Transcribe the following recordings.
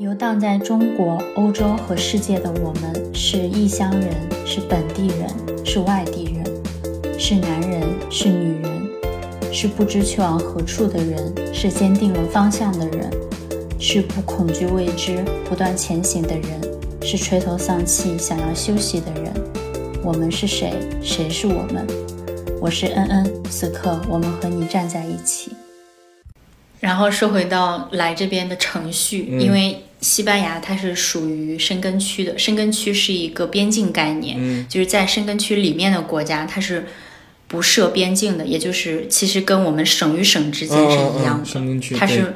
游荡在中国、欧洲和世界的我们，是异乡人，是本地人，是外地人，是男人，是女人，是不知去往何处的人，是坚定了方向的人，是不恐惧未知、不断前行的人，是垂头丧气、想要休息的人。我们是谁？谁是我们？我是恩恩，此刻我们和你站在一起。然后说回到来这边的程序，因为西班牙它是属于申根区的，申根区是一个边境概念，嗯。就是在申根区里面的国家它是不设边境的，也就是其实跟我们省与省之间是一样的，嗯嗯嗯申根区它是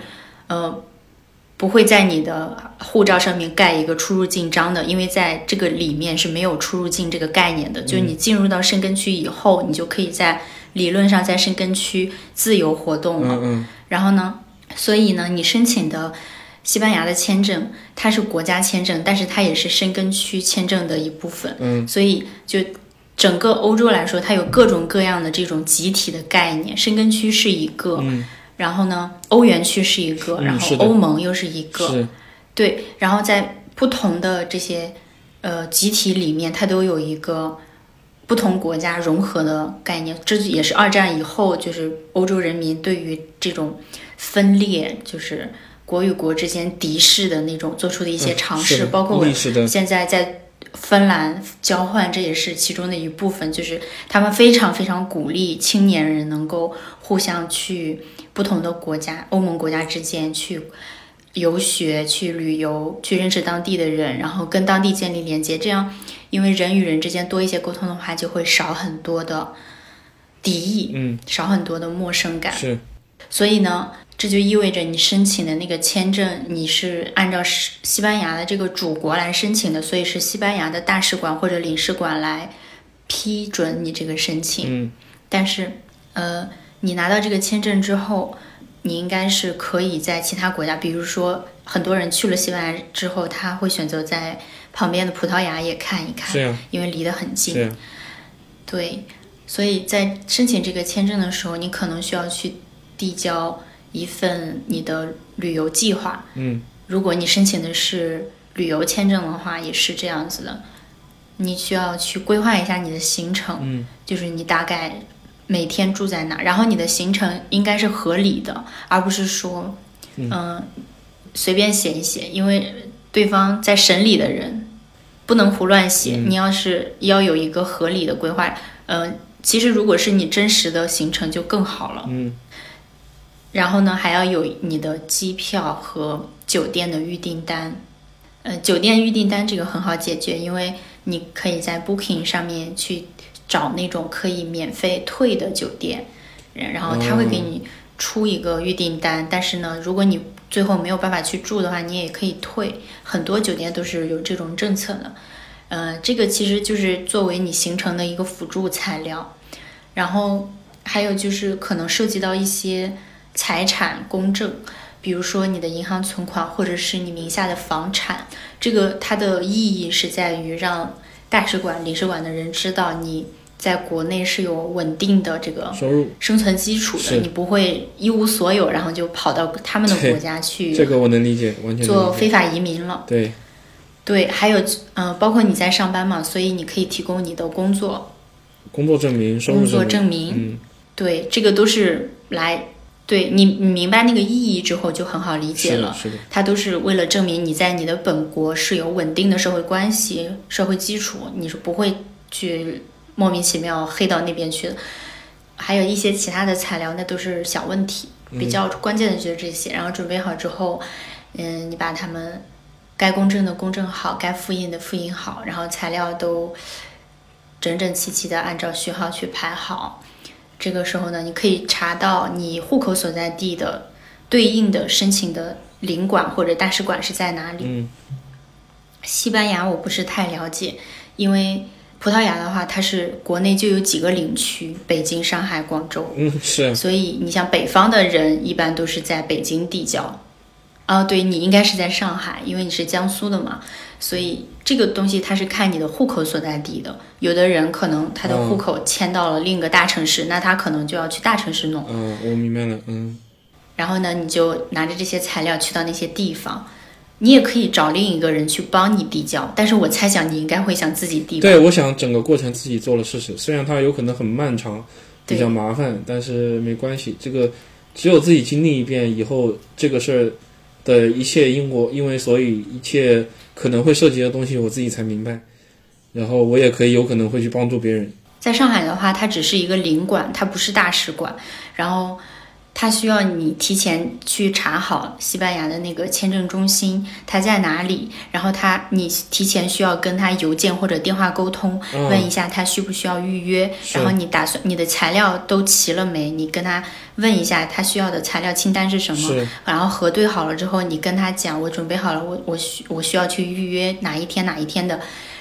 呃不会在你的护照上面盖一个出入境章的，因为在这个里面是没有出入境这个概念的，就是你进入到申根区以后，你就可以在理论上在申根区自由活动了。嗯嗯。然后呢，所以呢，你申请的西班牙的签证，它是国家签证，但是它也是申根区签证的一部分。嗯，所以就整个欧洲来说，它有各种各样的这种集体的概念，申根区是一个，嗯然后呢，欧元区是一个，然后欧盟又是一个，是对，然后在不同的这些呃集体里面，它都有一个不同国家融合的概念。这也是二战以后，就是欧洲人民对于这种分裂，就是国与国之间敌视的那种做出的一些嗯尝试，包括历史的现在在芬兰交换，这也是其中的一部分，就是他们非常非常鼓励青年人能够互相去不同的国家、欧盟国家之间去游学、去旅游、去认识当地的人，然后跟当地建立连接。这样，因为人与人之间多一些沟通的话，就会少很多的敌意，嗯少很多的陌生感。是所以呢，这就意味着你申请的那个签证，你是按照西西班牙的这个主国来申请的，所以是西班牙的大使馆或者领事馆来批准你这个申请。嗯但是，呃，你拿到这个签证之后，你应该是可以在其他国家，比如说很多人去了西班牙之后，他会选择在旁边的葡萄牙也看一看，因为离得很近。对，所以在申请这个签证的时候，你可能需要去递交一份你的旅游计划。嗯。如果你申请的是旅游签证的话，也是这样子的，你需要去规划一下你的行程，嗯。就是你大概每天住在哪，然后你的行程应该是合理的，而不是说，嗯、随便写一写，因为对方在审理的人不能胡乱写，嗯。你要是要有一个合理的规划，嗯、其实如果是你真实的行程就更好了。嗯然后呢，还要有你的机票和酒店的预订单。呃，酒店预订单这个很好解决，因为你可以在 Booking 上面去找那种可以免费退的酒店，然后他会给你出一个预订单。但是呢，如果你最后没有办法去住的话，你也可以退。很多酒店都是有这种政策的。呃，这个其实就是作为你行程的一个辅助材料。然后还有就是可能涉及到一些财产公证，比如说你的银行存款或者是你名下的房产，这个它的意义是在于让大使馆、领事馆的人知道你在国内是有稳定的这个收入生存基础的，你不会一无所有，然后就跑到他们的国家去这个我能理解，完全。做非法移民了。对对，还有嗯、呃包括你在上班嘛，所以你可以提供你的工作工作证明、收入工作证证明，嗯对，这个都是来对你你明白那个意义之后就很好理解了。是的它都是为了证明你在你的本国是有稳定的社会关系、社会基础，你是不会去莫名其妙黑到那边去的。还有一些其他的材料，那都是小问题，比较关键的就是这些。然后准备好之后，嗯，你把它们该公证的公证好，该复印的复印好，然后材料都整整齐齐的按照序号去排好。这个时候呢，你可以查到你户口所在地的对应的申请的领馆或者大使馆是在哪里。嗯西班牙我不是太了解，因为葡萄牙的话，它是国内就有几个领区，北京、上海、广州，嗯是所以你像北方的人一般都是在北京递交。啊，对你应该是在上海，因为你是江苏的嘛，所以这个东西它是看你的户口所在地的。有的人可能他的户口迁到了另一个大城市，那他可能就要去大城市弄。嗯我明白了嗯然后呢，你就拿着这些材料去到那些地方，你也可以找另一个人去帮你递交，但是我猜想你应该会想自己递吧。对，我想整个过程自己做了试试，虽然它有可能很漫长，比较麻烦，但是没关系，这个只有自己经历一遍以后，这个事儿的一切因果，因为所以一切可能会涉及的东西，我自己才明白，然后我也可以有可能会去帮助别人。在上海的话，它只是一个领馆，它不是大使馆，然后它需要你提前去查好西班牙的那个签证中心它在哪里，然后它你提前需要跟他邮件或者电话沟通，嗯。问一下他需不需要预约，然后你打算你的材料都齐了没？你跟他问一下他需要的材料清单是什么，然后核对好了之后，你跟他讲我准备好了，我我需我需要去预约哪一天哪一天的，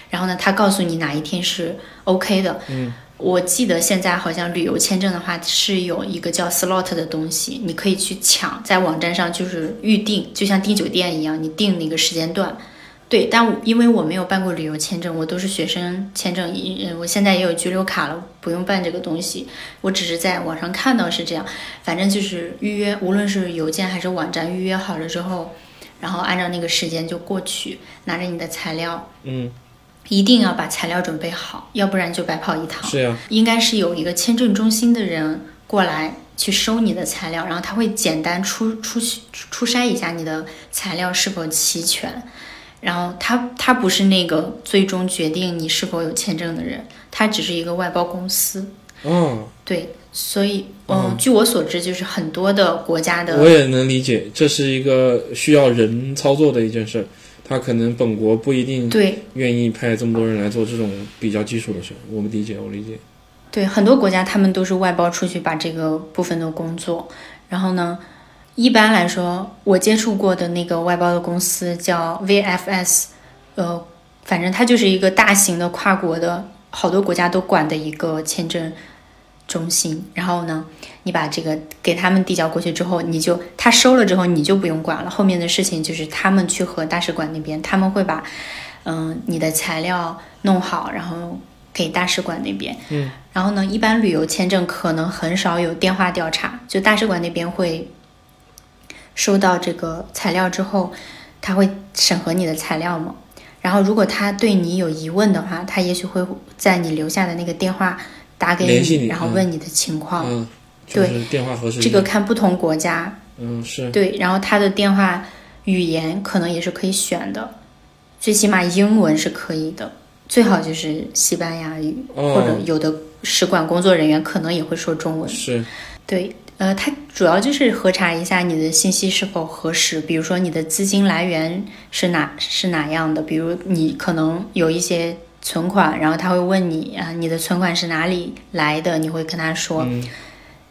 然后呢，他告诉你哪一天是 OK 的。嗯，我记得现在好像旅游签证的话是有一个叫 slot 的东西，你可以去抢，在网站上就是预定，就像订酒店一样，你定那个时间段。对，但因为我没有办过旅游签证，我都是学生签证，呃我现在也有居留卡了，不用办这个东西。我只是在网上看到是这样，反正就是预约，无论是邮件还是网站预约好了之后，然后按照那个时间就过去，拿着你的材料，嗯，一定要把材料准备好，要不然就白跑一趟。是呀，应该是有一个签证中心的人过来去收你的材料，然后他会简单初初初筛一下你的材料是否齐全。然后他他不是那个最终决定你是否有签证的人，他只是一个外包公司。哦，对，所以嗯，据我所知，就是很多的国家的我也能理解，这是一个需要人操作的一件事儿，他可能本国不一定对。愿意派这么多人来做这种比较基础的事儿，我们理解，我理解。对，很多国家他们都是外包出去把这个部分的工作，然后呢，一般来说，我接触过的那个外包的公司叫 VFS，呃，反正它就是一个大型的跨国的，好多国家都管的一个签证中心。然后呢，你把这个给他们递交过去之后，你就他收了之后，你就不用管了，后面的事情就是他们去和大使馆那边，他们会把嗯你的材料弄好，然后给大使馆那边。嗯。然后呢，一般旅游签证可能很少有电话调查，就大使馆那边会收到这个材料之后，他会审核你的材料嘛。然后如果他对你有疑问的话，他也许会在你留下的那个电话打给你然后问你的情况。嗯，就是电话核实。这个看不同国家，嗯是对，然后他的电话语言可能也是可以选的，最起码英文是可以的，最好就是西班牙语，或者哦有的使馆工作人员可能也会说中文。是对，呃，它主要就是核查一下你的信息是否核实，比如说你的资金来源是哪是哪样的，比如你可能有一些存款，然后他会问你啊，你的存款是哪里来的？你会跟他说嗯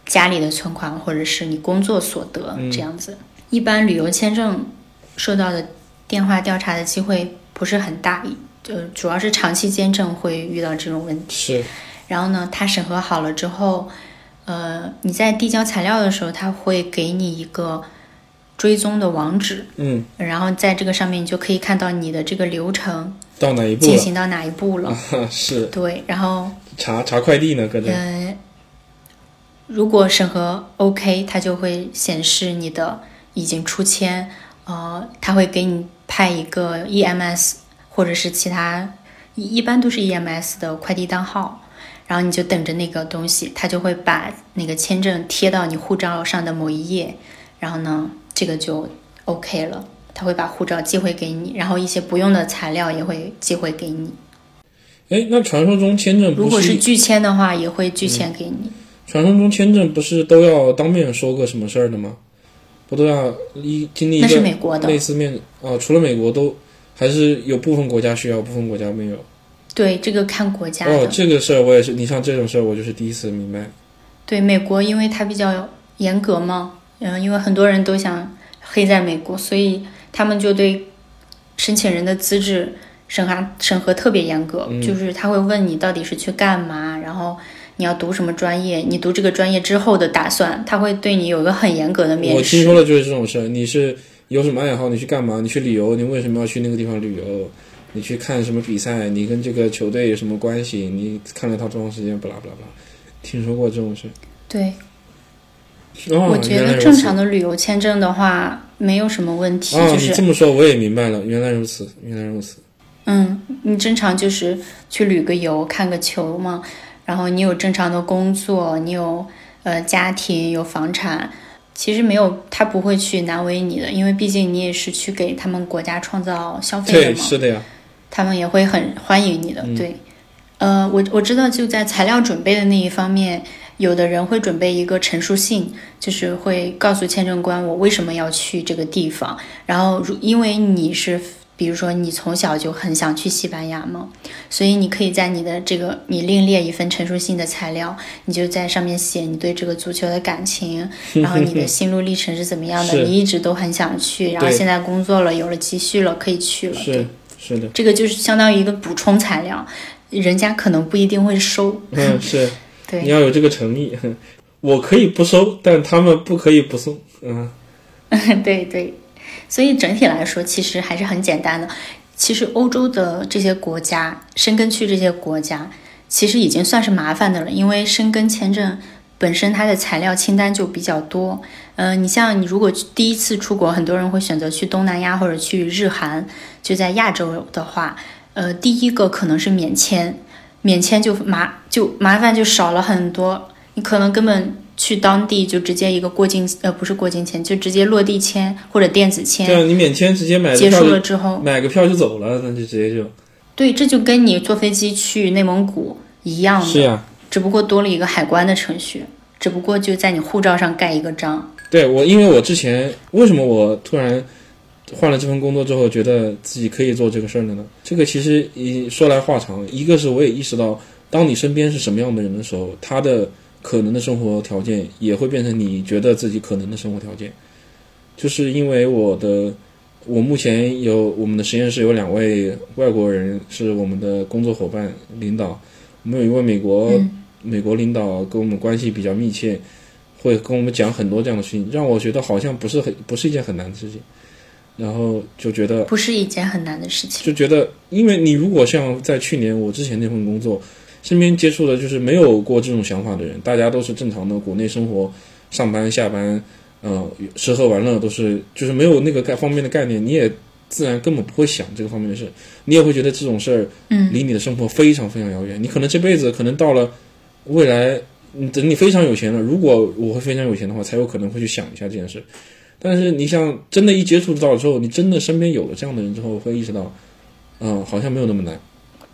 家里的存款，或者是你工作所得嗯这样子。一般旅游签证受到的电话调查的机会不是很大，就主要是长期签证会遇到这种问题。是然后呢，他审核好了之后，呃，你在递交材料的时候，他会给你一个追踪的网址，嗯，然后在这个上面你就可以看到你的这个流程到哪一步？进行到哪一步了。啊，是对，然后查查快递呢，搁这。呃，如果审核 OK，它就会显示你的已经出签，呃，他会给你派一个 EMS 或者是其他，一一般都是 EMS 的快递单号，然后你就等着那个东西，他就会把那个签证贴到你护照上的某一页，然后呢，这个就 OK 了。他会把护照寄回给你，然后一些不用的材料也会寄回给你。哎，那传说中签证如不是果是拒签的话，也会拒签给你。传说中签证不是都要当面说个什么事儿的吗？不都要一经历一那是个美国的，类似面啊？除了美国都还是有部分国家需要，部分国家没有。对，这个看国家。哦，这个事儿我也是，你像这种事儿我就是第一次明白。对，美国因为它比较严格嘛，嗯，因为很多人都想黑在美国，所以他们就对申请人的资质审核审核特别严格，嗯就是他会问你到底是去干嘛，然后你要读什么专业，你读这个专业之后的打算，他会对你有一个很严格的面试我听。说的就是这种事儿。你是有什么爱好？你去干嘛？你去旅游？你为什么要去那个地方旅游？你去看什么比赛？你跟这个球队有什么关系？你看了他多长时间？不啦不啦不啦，听说过这种事。对，哦，我觉得正常的旅游签证的话，没有什么问题，啊，就是这么说我也明白了，原来如此，原来如此。嗯，你正常就是去旅个游、看个球嘛，然后你有正常的工作，你有呃家庭、有房产，其实没有他不会去难为你的，因为毕竟你也是去给他们国家创造消费的对，嘛，是的呀。他们也会很欢迎你的。嗯对，呃，我我知道就在材料准备的那一方面，有的人会准备一个陈述信，就是会告诉签证官我为什么要去这个地方，然后如因为你是。比如说，你从小就很想去西班牙嘛，所以你可以在你的这个，你另列一份陈述信的材料，你就在上面写你对这个足球的感情，然后你的心路历程是怎么样的，你一直都很想去，然后现在工作了，有了积蓄了，可以去了。对是是的，这个就是相当于一个补充材料，人家可能不一定会收。嗯，是你，要有这个诚意。我可以不收，但他们不可以不送。嗯，对对，所以整体来说，其实还是很简单的。其实欧洲的这些国家，申根区这些国家，其实已经算是麻烦的了，因为申根签证本身它的材料清单就比较多。呃，你像你如果第一次出国，很多人会选择去东南亚或者去日韩，就在亚洲的话，呃，第一个可能是免签，免签就麻就麻烦就少了很多，你可能根本去当地就直接一个过境呃不是过境签，就直接落地签或者电子这签，样你免签直接买结束了之后，买个票就走了，那就直接就对，这就跟你坐飞机去内蒙古一样的，是呀。只不过多了一个海关的程序，只不过就在你护照上盖一个章。对我，因为我之前为什么我突然换了这份工作之后，觉得自己可以做这个事儿了呢？这个其实一说来话长，一个是我也意识到，当你身边是什么样的人的时候，他的可能的生活条件也会变成你觉得自己可能的生活条件。就是因为我的，我目前有我们的实验室有两位外国人是我们的工作伙伴、领导，我们有一位美国、嗯美国领导跟我们关系比较密切，会跟我们讲很多这样的事情，让我觉得好像不是很不是一件很难的事情，然后就觉得不是一件很难的事情。就觉得，因为你如果像在去年我之前那份工作，身边接触的就是没有过这种想法的人，大家都是正常的国内生活，上班下班，呃，吃喝玩乐都是就是没有那个概方面的概念，你也自然根本不会想这个方面的事，你也会觉得这种事儿嗯，离你的生活非常非常遥远。你可能这辈子可能到了未来，你等你非常有钱了，如果我会非常有钱的话，才有可能会去想一下这件事。但是你像真的，一接触到之后，你真的身边有了这样的人之后，会意识到，嗯，好像没有那么难。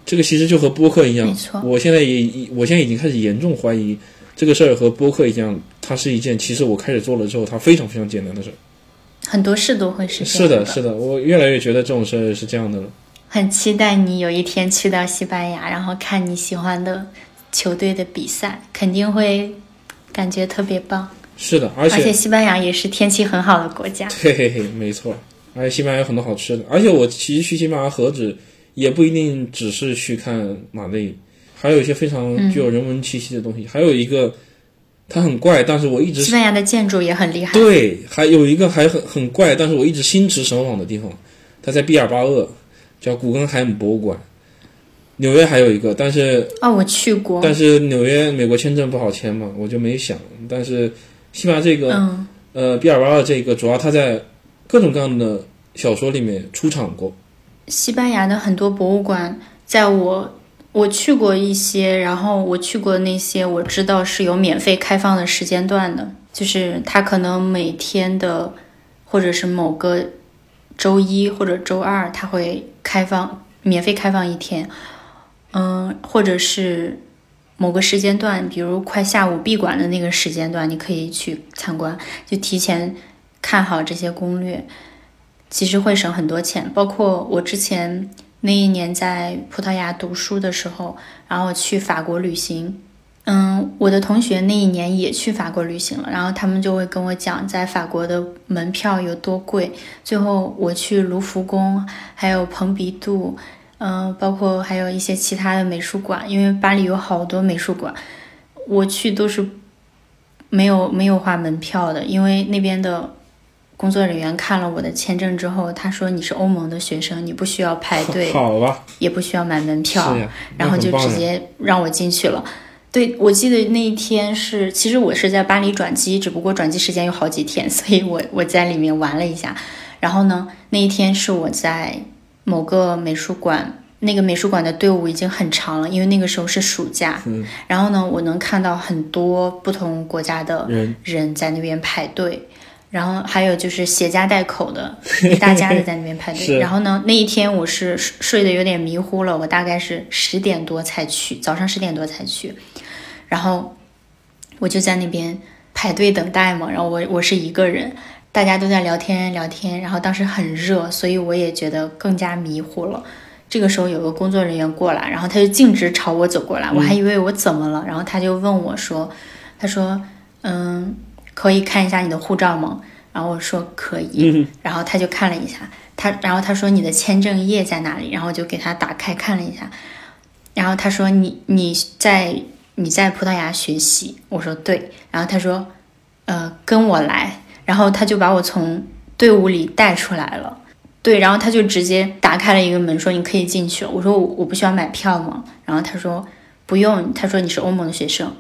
这个其实就和播客一样。我现在也，我现在已经开始严重怀疑这个事儿和播客一样，它是一件其实我开始做了之后，它非常非常简单的事儿。很多事都会是这是的。是的，我越来越觉得这种事儿是这样的了。很期待你有一天去到西班牙，然后看你喜欢的球队的比赛，肯定会感觉特别棒。是的，而而且且西班牙也是天气很好的国家。嘿嘿嘿，没错。而且西班牙有很多好吃的，而且我其实去西班牙何止也不一定只是去看马内，还有一些非常具有人文气息的东西。还有一个，它很怪，但是我一直西班牙的建筑也很厉害。对，还有一个还很很怪，但是我一直心驰神往的地方，它在毕尔巴鄂，叫古根海姆博物馆。纽约还有一个，但是哦，我去过。但是纽约美国签证不好签嘛，我就没想。但是西班牙这个，嗯，呃，比尔巴鄂这个，主要它在各种各样的小说里面出场过。西班牙的很多博物馆，在我我去过一些，然后我去过那些，我知道是有免费开放的时间段的，就是它可能每天的，或者是某个周一或者周二，它会开放免费开放一天，嗯，或者是某个时间段，比如快下午闭馆的那个时间段，你可以去参观，就提前看好这些攻略。其实会省很多钱。包括我之前那一年在葡萄牙读书的时候，然后去法国旅行，嗯，我的同学那一年也去法国旅行了，然后他们就会跟我讲，在法国的门票有多贵。最后我去卢浮宫，还有蓬皮杜，嗯，包括还有一些其他的美术馆，因为巴黎有好多美术馆，我去都是没有没有花门票的，因为那边的。工作人员看了我的签证之后，他说你是欧盟的学生，你不需要排队，好吧，也不需要买门票然后就直接让我进去了。对，我记得那一天是，其实我是在巴黎转机，只不过转机时间有好几天，所以我我在里面玩了一下。然后呢，那一天是我在某个美术馆，那个美术馆的队伍已经很长了，因为那个时候是暑假。嗯，然后呢，我能看到很多不同国家的人人在那边排队，然后还有就是携家带口的一 大家子在那边排队。然后呢，那一天我是睡睡得有点迷糊了，我大概是十点多才去，早上十点多才去，然后我就在那边排队等待嘛，然后我我是一个人。大家都在聊天聊天，然后当时很热，所以我也觉得更加迷糊了。这个时候有个工作人员过来，然后他就径直朝我走过来，我还以为我怎么了，然后他就问我说：“他说，嗯，可以看一下你的护照吗？”然后我说可以，然后他就看了一下，他然后他说你的签证页在哪里？然后我就给他打开看了一下，然后他说你你在你在葡萄牙学习？我说对，然后他说呃跟我来，然后他就把我从队伍里带出来了。对，然后他就直接打开了一个门，说你可以进去了。我说我我不需要买票吗？然后他说不用，他说你是欧盟的学生，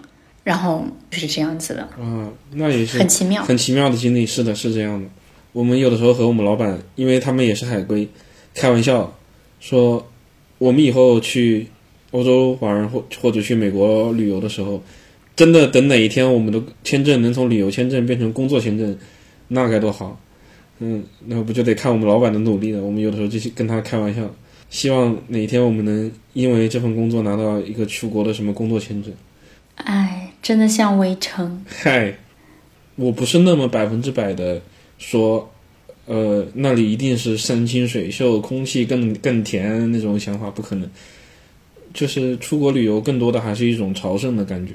然后就是这样子的，啊，那也是很奇妙。很奇妙的经历，是的，是这样的。我们有的时候和我们老板，因为他们也是海归，开玩笑说，我们以后去欧洲玩或或者去美国旅游的时候，真的等哪一天我们的签证能从旅游签证变成工作签证，那该多好。嗯，那不就得看我们老板的努力了。我们有的时候就去跟他开玩笑，希望哪一天我们能因为这份工作拿到一个出国的什么工作签证。哎，真的像围城。嗨，我不是那么百分之百的说，呃，那里一定是山清水秀，空气更更甜那种想法，不可能。就是出国旅游，更多的还是一种朝圣的感觉。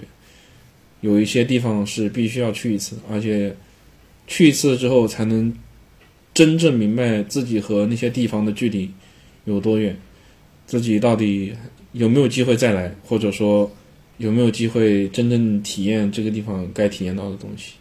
有一些地方是必须要去一次，而且去一次之后，才能真正明白自己和那些地方的距离有多远，自己到底有没有机会再来，或者说有没有机会真正体验这个地方该体验到的东西。